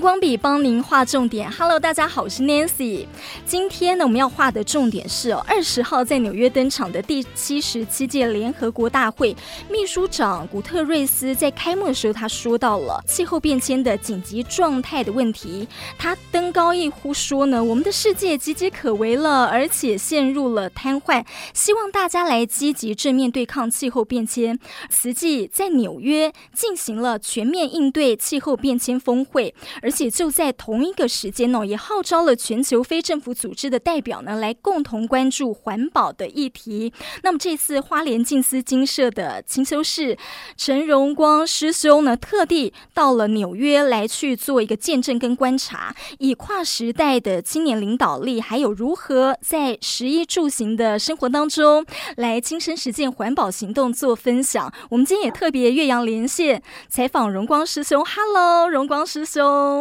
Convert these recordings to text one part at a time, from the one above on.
光笔帮您画重点。Hello，大家好，我是 Nancy。今天呢，我们要画的重点是哦，二十号在纽约登场的第七十七届联合国大会，秘书长古特瑞斯在开幕的时候，他说到了气候变迁的紧急状态的问题。他登高一呼说呢，我们的世界岌岌可危了，而且陷入了瘫痪，希望大家来积极正面对抗气候变迁。实际在纽约进行了全面应对气候变迁峰会。而而且就在同一个时间呢，也号召了全球非政府组织的代表呢，来共同关注环保的议题。那么这次花莲静思精舍的清修士陈荣光师兄呢，特地到了纽约来去做一个见证跟观察，以跨时代的青年领导力，还有如何在食衣住行的生活当中来亲身实践环保行动做分享。我们今天也特别岳阳连线采访荣光师兄，Hello，荣光师兄。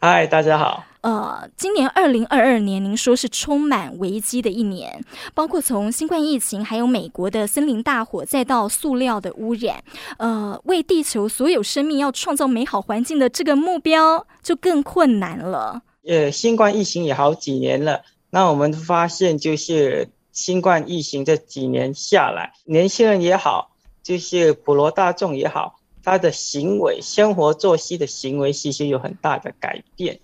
嗨，大家好。呃，今年二零二二年，您说是充满危机的一年，包括从新冠疫情，还有美国的森林大火，再到塑料的污染，呃，为地球所有生命要创造美好环境的这个目标就更困难了。呃，新冠疫情也好几年了，那我们发现就是新冠疫情这几年下来，年轻人也好，就是普罗大众也好。他的行为、生活作息的行为其实有很大的改变，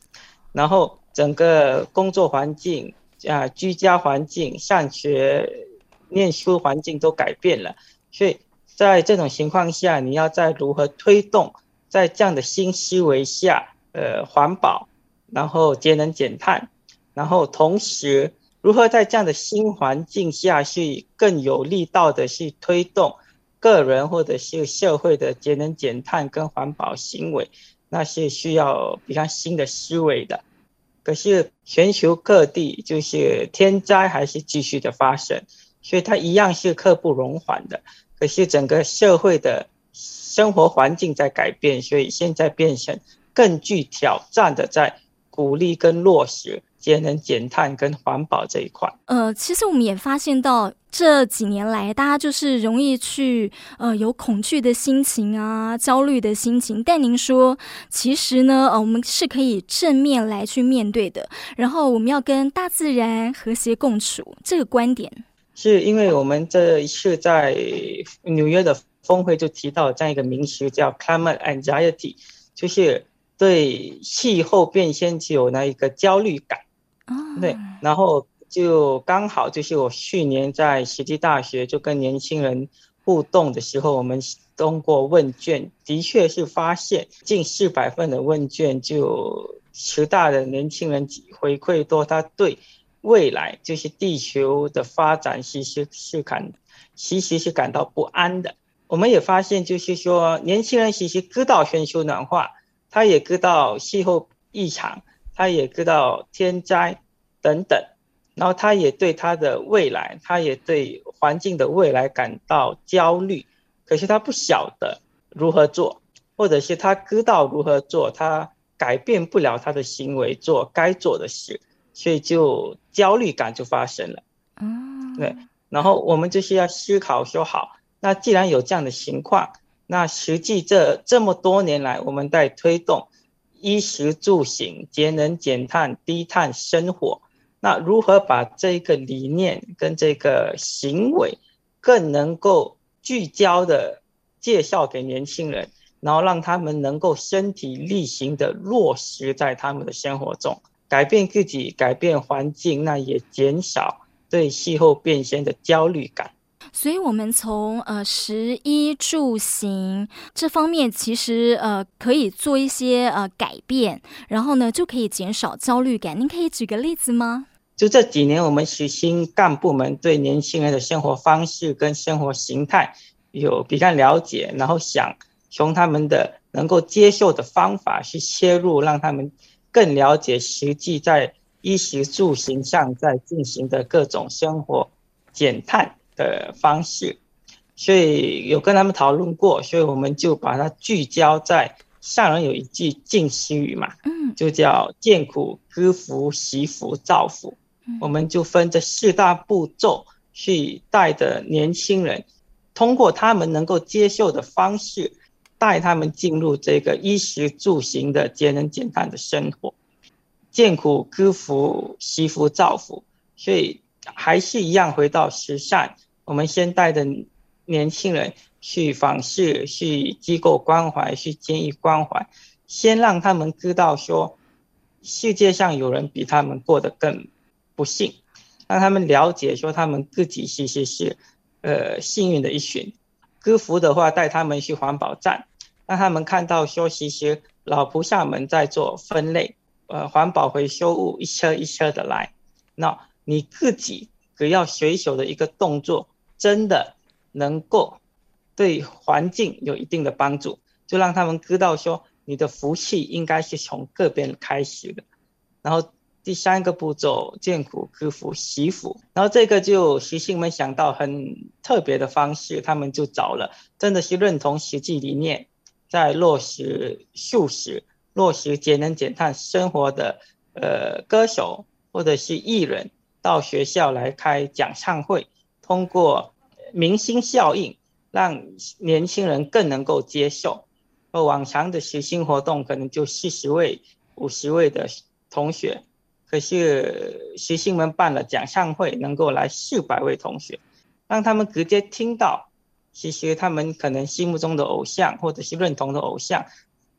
然后整个工作环境啊、居家环境、上学、念书环境都改变了，所以在这种情况下，你要再如何推动在这样的新思维下，呃，环保，然后节能减碳，然后同时如何在这样的新环境下去更有力道的去推动。个人或者是社会的节能减碳跟环保行为，那是需要比较新的思维的。可是全球各地就是天灾还是继续的发生，所以它一样是刻不容缓的。可是整个社会的生活环境在改变，所以现在变成更具挑战的，在鼓励跟落实。节能减碳跟环保这一块，呃，其实我们也发现到这几年来，大家就是容易去呃有恐惧的心情啊，焦虑的心情。但您说，其实呢，呃，我们是可以正面来去面对的。然后我们要跟大自然和谐共处，这个观点是因为我们这一次在纽约的峰会就提到这样一个名词，叫 climate anxiety，就是对气候变迁具有那一个焦虑感。啊对，然后就刚好就是我去年在实际大学就跟年轻人互动的时候，我们通过问卷，的确是发现近四百份的问卷，就十大的年轻人回馈多，他对未来就是地球的发展其实是感，其实是感到不安的。我们也发现，就是说年轻人其实知道全球暖化，他也知道气候异常。他也知道天灾等等，然后他也对他的未来，他也对环境的未来感到焦虑。可是他不晓得如何做，或者是他知道如何做，他改变不了他的行为，做该做的事，所以就焦虑感就发生了。嗯，对。然后我们就是要思考说，好，那既然有这样的情况，那实际这这么多年来，我们在推动。衣食住行，节能减碳，低碳生活。那如何把这个理念跟这个行为更能够聚焦的介绍给年轻人，然后让他们能够身体力行的落实在他们的生活中，改变自己，改变环境，那也减少对气候变迁的焦虑感。所以，我们从呃食衣住行这方面，其实呃可以做一些呃改变，然后呢就可以减少焦虑感。您可以举个例子吗？就这几年，我们实行干部们对年轻人的生活方式跟生活形态有比较了解，然后想从他们的能够接受的方法去切入，让他们更了解实际在衣食住行上在进行的各种生活减碳的方式，所以有跟他们讨论过，所以我们就把它聚焦在上人有一句静心语嘛，嗯，就叫见苦、知福、惜福、造福。我们就分这四大步骤去带着年轻人，通过他们能够接受的方式，带他们进入这个衣食住行的节能减碳的生活，艰苦知福，惜福造福，所以还是一样回到十善。我们先带着年轻人去访视，去机构关怀，去监狱关怀，先让他们知道说，世界上有人比他们过得更不幸，让他们了解说他们自己其实是呃幸运的一群。歌福的话，带他们去环保站，让他们看到说，其实老菩萨们在做分类，呃，环保回收物一车一车的来。那你自己只要随手的一个动作，真的能够对环境有一定的帮助，就让他们知道说，你的福气应该是从这边开始的。然后。第三个步骤，见苦克服，惜福。然后这个就习性们想到很特别的方式，他们就找了，真的是认同实际理念，在落实素食、落实节能减碳生活的呃歌手或者是艺人，到学校来开讲唱会，通过明星效应，让年轻人更能够接受。而往常的实心活动，可能就四十位、五十位的同学。可是学生们办了讲唱会，能够来四百位同学，让他们直接听到，其实他们可能心目中的偶像或者是认同的偶像，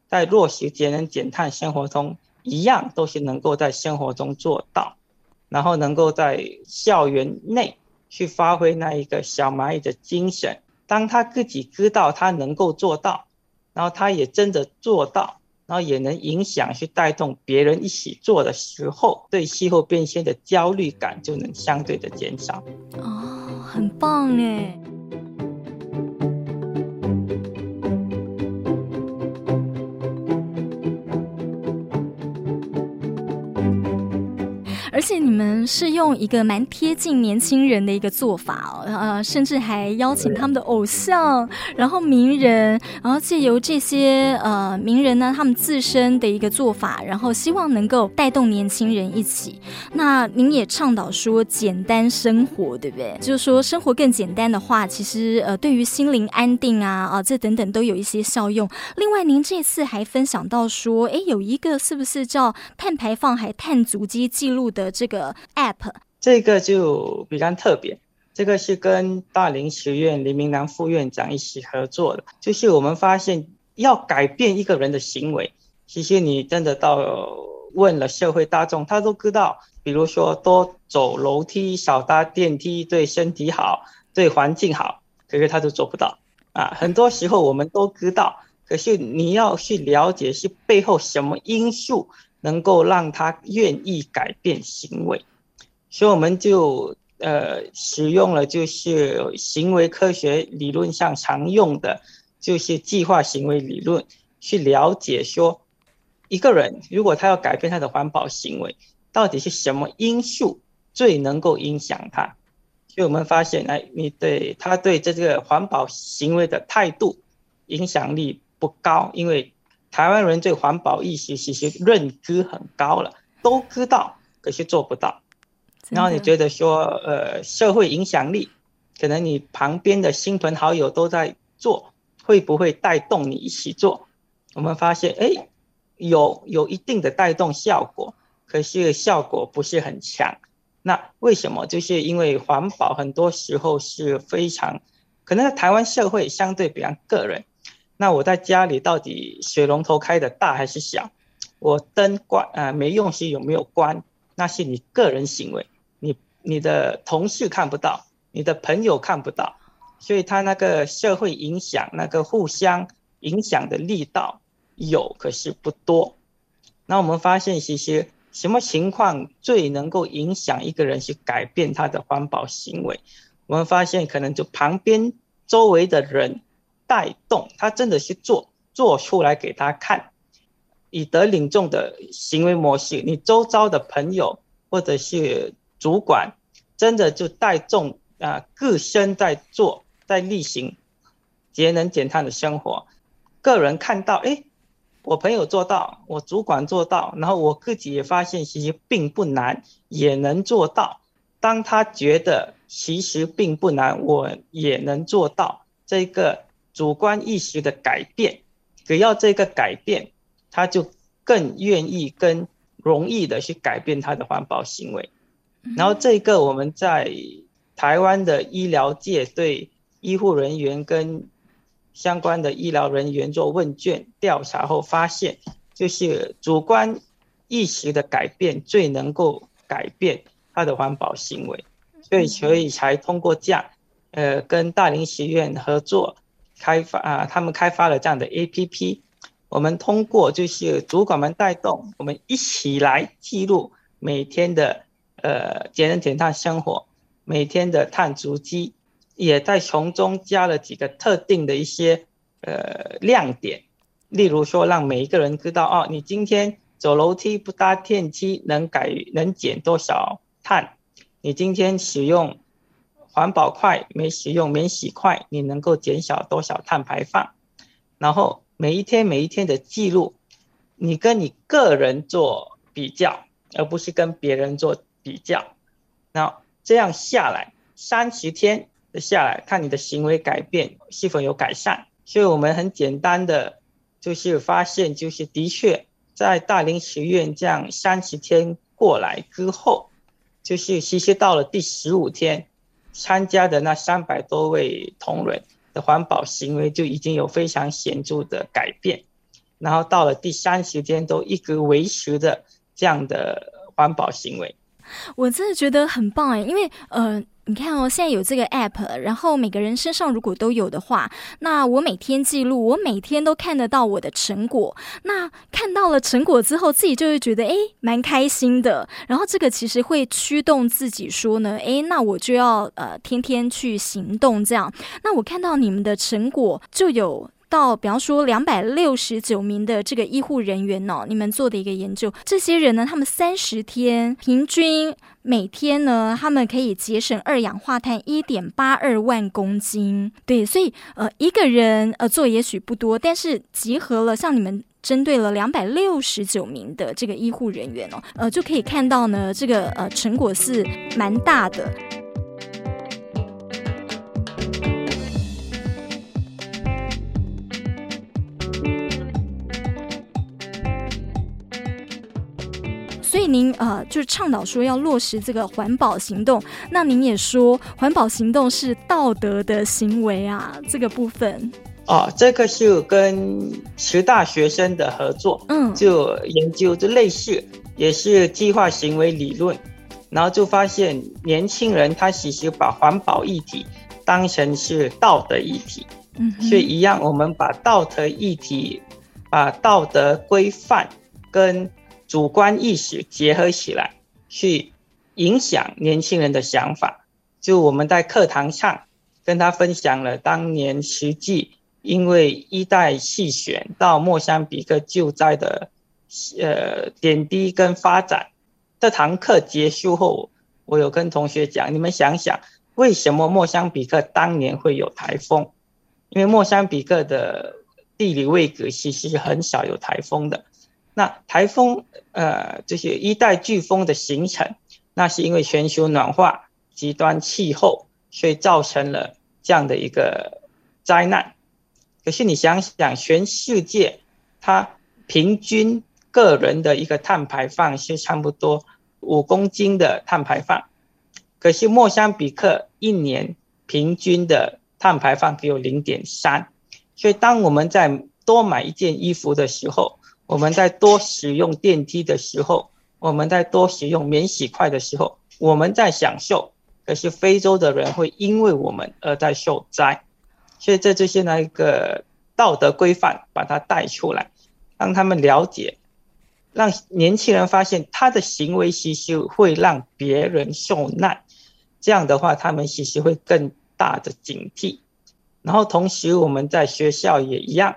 在落实节能减碳生活中，一样都是能够在生活中做到，然后能够在校园内去发挥那一个小蚂蚁的精神。当他自己知道他能够做到，然后他也真的做到。然后也能影响去带动别人一起做的时候，对气候变迁的焦虑感就能相对的减少。哦，很棒哎。而且你们是用一个蛮贴近年轻人的一个做法哦，呃，甚至还邀请他们的偶像，然后名人，然后借由这些呃名人呢，他们自身的一个做法，然后希望能够带动年轻人一起。那您也倡导说简单生活，对不对？就是说生活更简单的话，其实呃对于心灵安定啊啊、这等等都有一些效用。另外，您这次还分享到说，哎，有一个是不是叫碳排放还碳足迹记录的？这个 app，这个就比较特别。这个是跟大林学院林明南副院长一起合作的。就是我们发现，要改变一个人的行为，其实你真的到问了社会大众，他都知道。比如说，多走楼梯、少搭电梯，对身体好，对环境好，可是他都做不到啊。很多时候我们都知道，可是你要去了解是背后什么因素。能够让他愿意改变行为，所以我们就呃使用了就是行为科学理论上常用的，就是计划行为理论，去了解说一个人如果他要改变他的环保行为，到底是什么因素最能够影响他？所以我们发现，哎，你对他对这个环保行为的态度影响力不高，因为。台湾人对环保意识其实认知很高了，都知道，可是做不到。然后你觉得说，呃，社会影响力，可能你旁边的亲朋好友都在做，会不会带动你一起做？我们发现，哎，有有一定的带动效果，可是效果不是很强。那为什么？就是因为环保很多时候是非常，可能在台湾社会相对比较个人。那我在家里到底水龙头开的大还是小？我灯关啊、没用时有没有关？那是你个人行为，你你的同事看不到，你的朋友看不到，所以他那个社会影响，那个互相影响的力道有，可是不多。那我们发现其实什么情况最能够影响一个人去改变他的环保行为？我们发现可能就旁边周围的人。带动他真的去做，做出来给他看，以德领众的行为模式，你周遭的朋友或者是主管，真的就带动啊，自身在做，在例行节能减碳的生活。个人看到，哎，我朋友做到，我主管做到，然后我自己也发现其实并不难，也能做到。当他觉得其实并不难，我也能做到这个。主观意识的改变，只要这个改变，他就更愿意、更容易的去改变他的环保行为。然后这个我们在台湾的医疗界对医护人员跟相关的医疗人员做问卷调查后发现，就是主观意识的改变最能够改变他的环保行为，所以所以才通过这样，呃，跟大林学院合作开发啊，他们开发了这样的 APP，我们通过就是主管们带动，我们一起来记录每天的呃节能减碳生活，每天的碳足迹。也在从中加了几个特定的一些呃亮点，例如说让每一个人知道哦，你今天走楼梯不搭电梯能改能减多少碳，你今天使用环保筷没使用免洗筷，你能够减少多少碳排放，然后每一天每一天的记录，你跟你个人做比较，而不是跟别人做比较，那这样下来三十天的。下来看你的行为改变是否有改善，所以我们很简单的就是发现，就是的确在大林学院这样三十天过来之后，就是其实到了第十五天，参加的那三百多位同仁的环保行为就已经有非常显著的改变，然后到了第三十天都一直维持着这样的环保行为。我真的觉得很棒哎，因为呃。你看哦，现在有这个 app，然后每个人身上如果都有的话，那我每天记录，我每天都看得到我的成果。那看到了成果之后，自己就会觉得诶，蛮开心的。然后这个其实会驱动自己说呢，诶，那我就要呃天天去行动这样。那我看到你们的成果就有。到比方说两百六十九名的这个医护人员哦，你们做的一个研究，这些人呢，他们三十天平均每天呢，他们可以节省二氧化碳一点八二万公斤。对，所以呃，一个人呃做也许不多，但是集合了像你们针对了两百六十九名的这个医护人员哦，呃，就可以看到呢，这个呃成果是蛮大的。您呃，就是倡导说要落实这个环保行动。那您也说环保行动是道德的行为啊，这个部分。哦，这个是跟十大学生的合作，嗯，就研究就类似，也是计划行为理论，然后就发现年轻人他其实把环保议题当成是道德议题，嗯哼，所以一样，我们把道德议题，把道德规范跟主观意识结合起来，去影响年轻人的想法。就我们在课堂上跟他分享了当年实际因为一代气旋到莫桑比克救灾的呃点滴跟发展。这堂课结束后，我有跟同学讲：你们想想，为什么莫桑比克当年会有台风？因为莫桑比克的地理位置其实是很少有台风的。那台风，呃，这些一代飓风的形成，那是因为全球暖化、极端气候，所以造成了这样的一个灾难。可是你想想，全世界它平均个人的一个碳排放是差不多五公斤的碳排放，可是莫桑比克一年平均的碳排放只有零点三，所以当我们在多买一件衣服的时候，我们在多使用电梯的时候，我们在多使用免洗筷的时候，我们在享受，可是非洲的人会因为我们而在受灾，所以在这些那一个道德规范，把它带出来，让他们了解，让年轻人发现他的行为其实会让别人受难，这样的话，他们其实会更大的警惕。然后同时我们在学校也一样，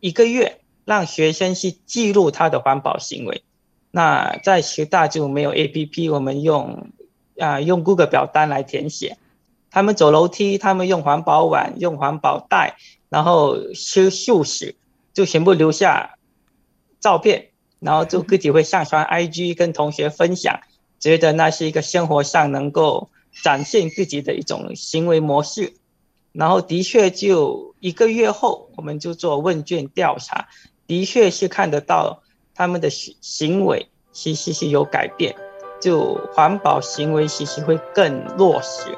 一个月。让学生去记录他的环保行为。那在学大就没有 APP，我们用啊用 Google 表单来填写。他们走楼梯，他们用环保碗、用环保袋，然后吃素食，就全部留下照片，然后就自己会上传 IG 跟同学分享，觉得那是一个生活上能够展现自己的一种行为模式。然后的确就一个月后，我们就做问卷调查，的确是看得到他们的行行为其实是有改变，就环保行为其实会更落实。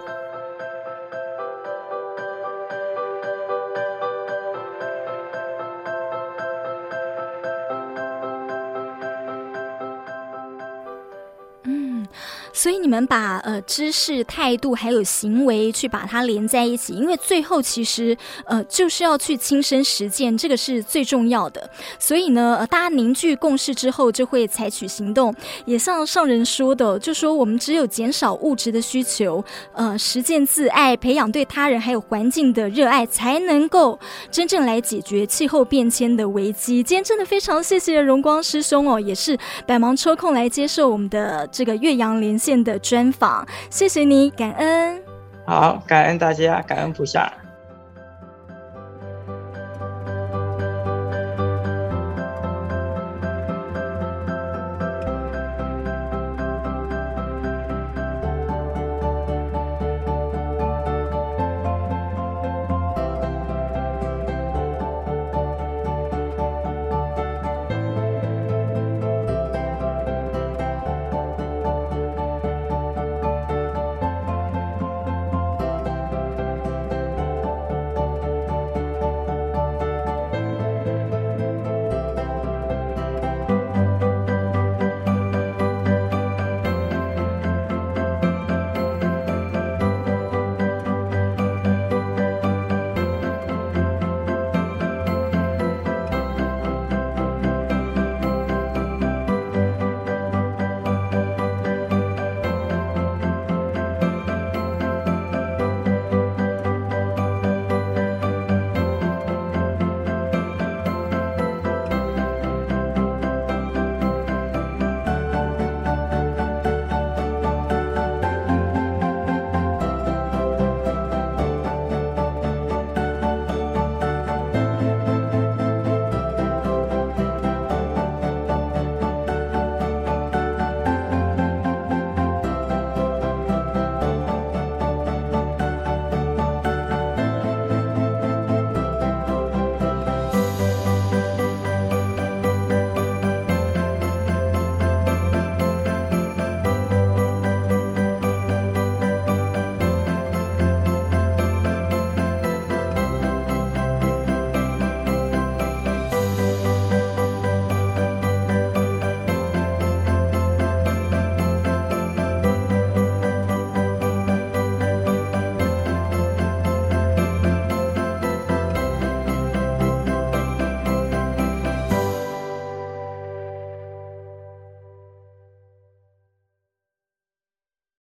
所以你们把呃知识、态度还有行为去把它连在一起，因为最后其实呃就是要去亲身实践，这个是最重要的。所以呢，呃，大家凝聚共识之后，就会采取行动。也像上人说的，就说我们只有减少物质的需求，呃，实践自爱，培养对他人还有环境的热爱，才能够真正来解决气候变迁的危机。今天真的非常谢谢荣光师兄哦，也是百忙抽空来接受我们的这个岳阳连线的专访，谢谢你，感恩。好，感恩大家，感恩菩萨。